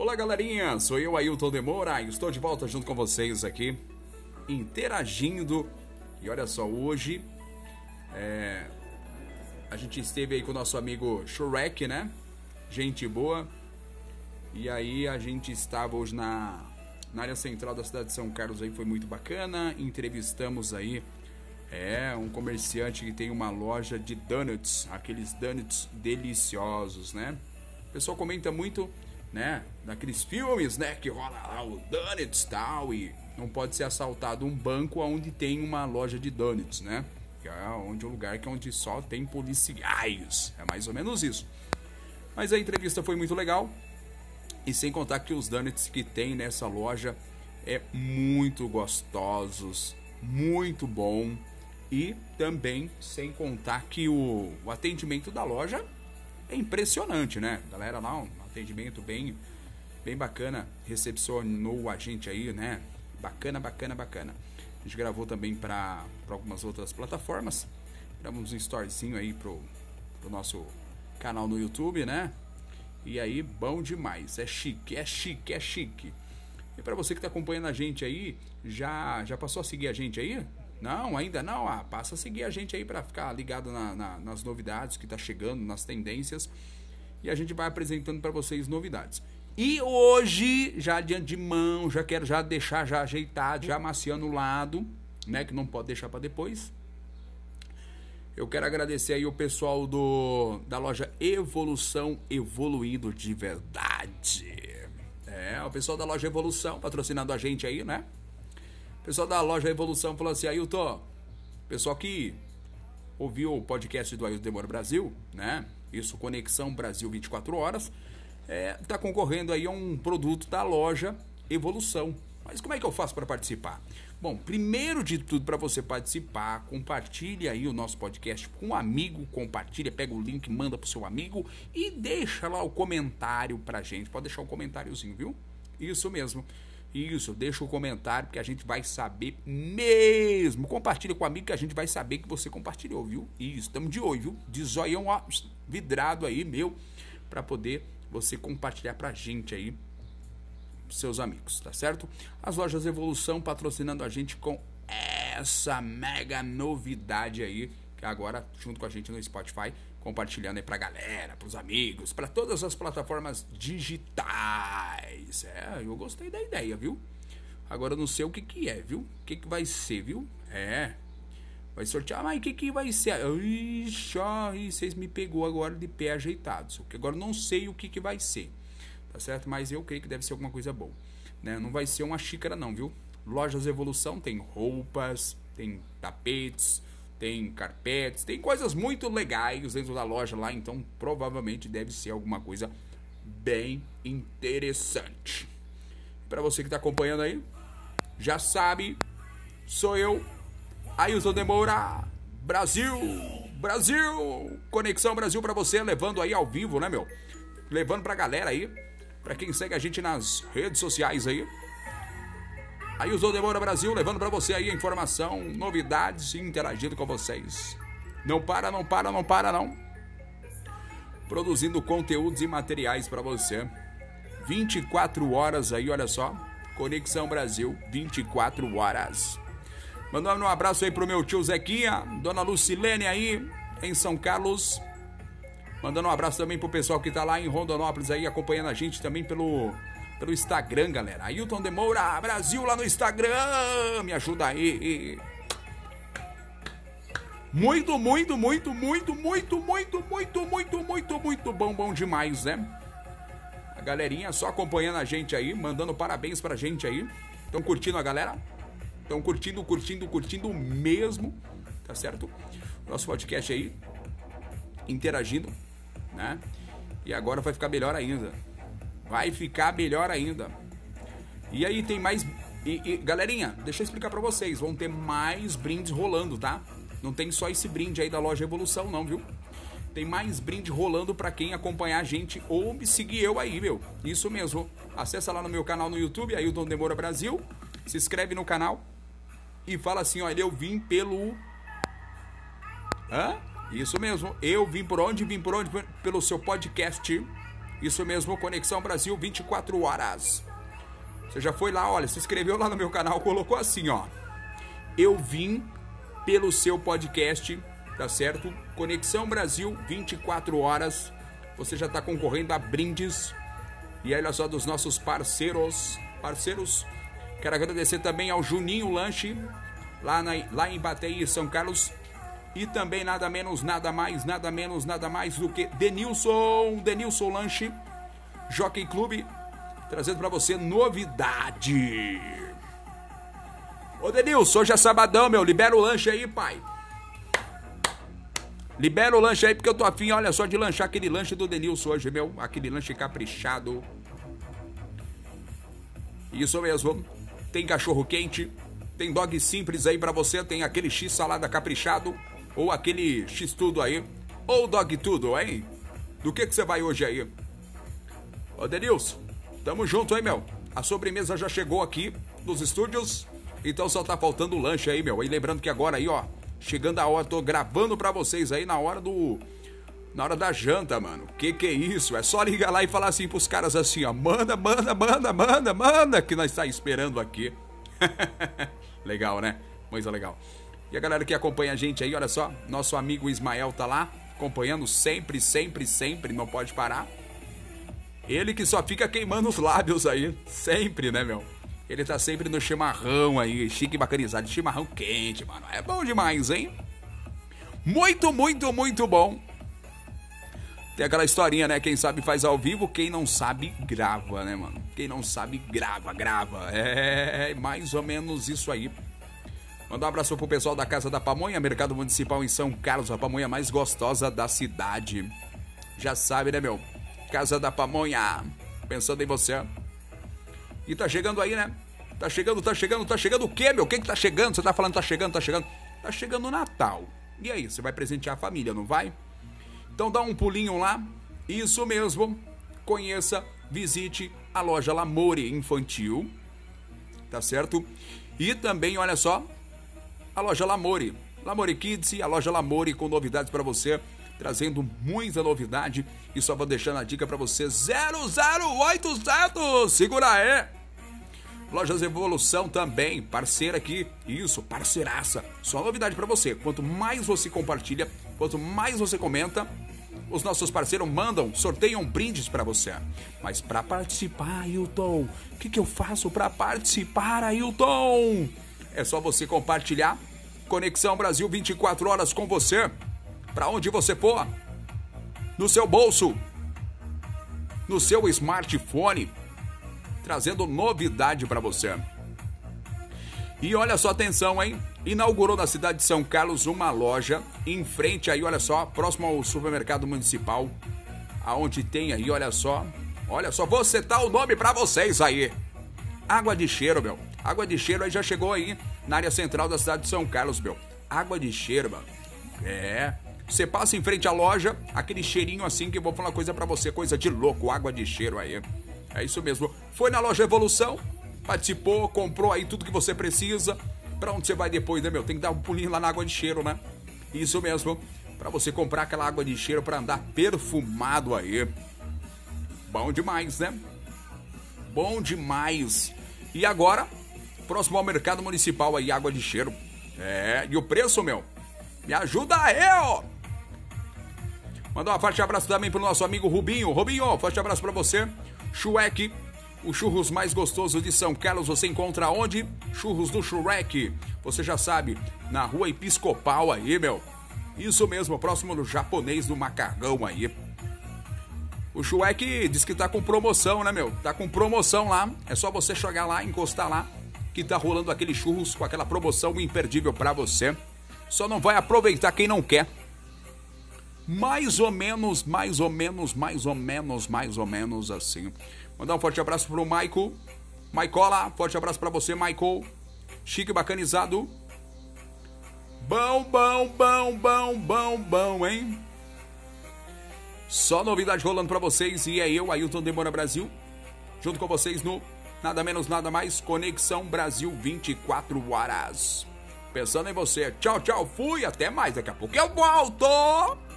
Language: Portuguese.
Olá, galerinha! Sou eu, Ailton Demora, e estou de volta junto com vocês aqui, interagindo. E olha só, hoje é, a gente esteve aí com o nosso amigo Shrek, né? Gente boa. E aí a gente estava hoje na, na área central da cidade de São Carlos aí, foi muito bacana. Entrevistamos aí é um comerciante que tem uma loja de donuts, aqueles donuts deliciosos, né? O pessoal comenta muito, né, daqueles filmes, né, que rola lá o donuts tal e não pode ser assaltado um banco onde tem uma loja de donuts, né? Que é onde é um lugar que é onde só tem policiais. É mais ou menos isso. Mas a entrevista foi muito legal. E sem contar que os donuts que tem nessa loja é muito gostosos, muito bom. E também, sem contar que o, o atendimento da loja é impressionante, né? Galera lá, atendimento bem, bem bacana, recepcionou a gente aí, né? Bacana, bacana, bacana. A gente gravou também para algumas outras plataformas. Gravamos um storyzinho aí pro, pro nosso canal no YouTube, né? E aí, bom demais. É chique, é chique, é chique. E para você que está acompanhando a gente aí, já já passou a seguir a gente aí? Não, ainda não. Ah, passa a seguir a gente aí para ficar ligado na, na, nas novidades que tá chegando, nas tendências. E a gente vai apresentando para vocês novidades. E hoje, já de mão, já quero já deixar já ajeitado, já maciando o lado, né, que não pode deixar para depois. Eu quero agradecer aí o pessoal do da loja Evolução Evoluindo de Verdade. É, o pessoal da loja Evolução patrocinando a gente aí, né? O pessoal da loja Evolução falou assim: Ailton, pessoal que ouviu o podcast do Ailton Demora Brasil, né? Isso, Conexão Brasil 24 Horas, é, tá concorrendo aí a um produto da loja Evolução. Mas como é que eu faço para participar? Bom, primeiro de tudo, para você participar, compartilhe aí o nosso podcast com um amigo, compartilha, pega o link, manda pro seu amigo e deixa lá o comentário pra gente. Pode deixar um comentáriozinho, viu? Isso mesmo. Isso, deixa o comentário que a gente vai saber mesmo. Compartilha com o amigo que a gente vai saber que você compartilhou, viu? Isso, estamos de olho, viu? De zoião ó, vidrado aí, meu, para poder você compartilhar pra gente aí, seus amigos, tá certo? As lojas Evolução patrocinando a gente com essa mega novidade aí, que agora junto com a gente no Spotify, compartilhando aí pra galera, pros amigos, para todas as plataformas digitais. É, eu gostei da ideia, viu? Agora eu não sei o que que é, viu? O que que vai ser, viu? É. Vai sortear, mas o que que vai ser? Ixi, vocês me pegou agora de pé ajeitado. Só que agora eu não sei o que que vai ser. Tá certo? Mas eu creio que deve ser alguma coisa boa. Né? Não vai ser uma xícara não, viu? Lojas Evolução tem roupas, tem tapetes, tem carpetes, tem coisas muito legais dentro da loja lá, então provavelmente deve ser alguma coisa bem interessante. Para você que está acompanhando aí, já sabe, sou eu, Ailton Demora, Brasil, Brasil, Conexão Brasil para você, levando aí ao vivo, né, meu? Levando pra galera aí, para quem segue a gente nas redes sociais aí, Aí o Demora Brasil levando para você aí a informação, novidades e interagindo com vocês. Não para, não para, não para não. Produzindo conteúdos e materiais para você. 24 horas aí, olha só. Conexão Brasil, 24 horas. Mandando um abraço aí pro meu tio Zequinha, dona Lucilene aí em São Carlos. Mandando um abraço também pro pessoal que tá lá em Rondonópolis aí acompanhando a gente também pelo pelo Instagram, galera. Ailton Demoura Brasil lá no Instagram. Me ajuda aí. Muito, muito, muito, muito, muito, muito, muito, muito, muito, muito bom, bom demais, né? A galerinha só acompanhando a gente aí, mandando parabéns pra gente aí. Estão curtindo a galera? Estão curtindo, curtindo, curtindo mesmo, tá certo? Nosso podcast aí, interagindo, né? E agora vai ficar melhor ainda vai ficar melhor ainda. E aí tem mais. E, e, galerinha, deixa eu explicar para vocês. Vão ter mais brindes rolando, tá? Não tem só esse brinde aí da loja Evolução, não, viu? Tem mais brinde rolando para quem acompanhar a gente ou me seguir eu aí, meu. Isso mesmo. Acessa lá no meu canal no YouTube, aí o Dom Demora Brasil. Se inscreve no canal e fala assim: olha, eu vim pelo. Hã? Isso mesmo. Eu vim por onde? Vim por onde? Pelo seu podcast Isso mesmo, Conexão Brasil 24 horas. Você já foi lá, olha, se inscreveu lá no meu canal, colocou assim, ó. Eu vim pelo seu podcast, tá certo? Conexão Brasil 24 horas. Você já está concorrendo a brindes. E olha só dos nossos parceiros, parceiros. Quero agradecer também ao Juninho Lanche, lá, na, lá em Bateí, São Carlos. E também nada menos, nada mais, nada menos, nada mais do que Denilson, Denilson Lanche, Jockey Clube, trazendo para você novidade. Ô Denilson, hoje é sabadão, meu, libera o lanche aí, pai. Libera o lanche aí, porque eu tô afim, olha só, de lanchar aquele lanche do Denilson hoje, meu. Aquele lanche caprichado. Isso mesmo. Tem cachorro quente, tem dog simples aí para você, tem aquele X salada caprichado ou aquele X tudo aí, ou dog tudo, hein? Do que que você vai hoje aí? Ô Denilson, tamo junto, hein, meu? A sobremesa já chegou aqui nos estúdios, então só tá faltando o lanche aí, meu. E lembrando que agora aí, ó, chegando a hora, tô gravando pra vocês aí na hora do... Na hora da janta, mano. Que que é isso? É só ligar lá e falar assim pros caras assim, ó. Manda, manda, manda, manda, manda, que nós tá esperando aqui. legal, né? Coisa legal. E a galera que acompanha a gente aí, olha só, nosso amigo Ismael tá lá, acompanhando sempre, sempre, sempre, não pode parar. Ele que só fica queimando os lábios aí, sempre, né, meu? Ele tá sempre no chimarrão aí, chique e bacanizado, chimarrão quente, mano. É bom demais, hein? Muito, muito, muito bom. Tem aquela historinha, né? Quem sabe faz ao vivo, quem não sabe grava, né, mano? Quem não sabe grava, grava. É mais ou menos isso aí. Mandar um abraço pro pessoal da Casa da Pamonha, Mercado Municipal em São Carlos, a pamonha mais gostosa da cidade. Já sabe, né, meu? Casa da Pamonha, pensando em você. E tá chegando aí, né? Tá chegando, tá chegando, tá chegando o quê, meu? O que que tá chegando? Você tá falando tá chegando, tá chegando? Tá chegando o Natal. E aí, você vai presentear a família, não vai? Então dá um pulinho lá. Isso mesmo. Conheça, visite a loja Lamore Infantil. Tá certo? E também, olha só, a loja Lamore. Lamore Kids a loja Lamore com novidades para você, trazendo muita novidade e só vou deixando a dica para você 00800. Segura aí. Lojas Evolução também, parceira aqui. Isso, parceiraça. Só novidade para você. Quanto mais você compartilha, quanto mais você comenta, os nossos parceiros mandam, sorteiam brindes para você. Mas para participar, Ailton, o que, que eu faço para participar, Ailton? É só você compartilhar. Conexão Brasil 24 horas com você. Para onde você for. No seu bolso. No seu smartphone. Trazendo novidade para você. E olha só, atenção, hein? Inaugurou na cidade de São Carlos uma loja em frente aí, olha só, próximo ao supermercado municipal, aonde tem aí, olha só, olha só, vou citar o nome para vocês aí. Água de cheiro, meu. Água de cheiro aí já chegou aí na área central da cidade de São Carlos, meu. Água de cheiro, mano. É. Você passa em frente à loja, aquele cheirinho assim que eu vou falar coisa para você, coisa de louco, água de cheiro aí. É isso mesmo. Foi na loja Evolução, participou, comprou aí tudo que você precisa. Pra onde você vai depois, né, meu? Tem que dar um pulinho lá na água de cheiro, né? Isso mesmo. Pra você comprar aquela água de cheiro para andar perfumado aí. Bom demais, né? Bom demais. E agora, próximo ao mercado municipal aí, água de cheiro. É, e o preço, meu? Me ajuda aí, ó! Mandar um forte abraço também pro nosso amigo Rubinho. Rubinho, forte abraço para você. Shrek, o churros mais gostoso de São Carlos, você encontra onde? Churros do Shrek. Você já sabe, na rua Episcopal aí, meu. Isso mesmo, próximo do japonês do macarrão aí. O Shrek diz que tá com promoção, né, meu? Tá com promoção lá. É só você chegar lá, encostar lá, que tá rolando aquele churros com aquela promoção imperdível para você. Só não vai aproveitar quem não quer. Mais ou menos, mais ou menos, mais ou menos, mais ou menos assim. Mandar um forte abraço pro Michael. Maicola, forte abraço para você, Michael. Chique bacanizado. Bom, bom, bom, bom, bom, bom, hein? Só novidade rolando para vocês e é eu, Ailton Demora Brasil, junto com vocês no nada menos nada mais Conexão Brasil 24 horas. Pensando em você. Tchau, tchau, fui, até mais. Daqui a pouco eu volto.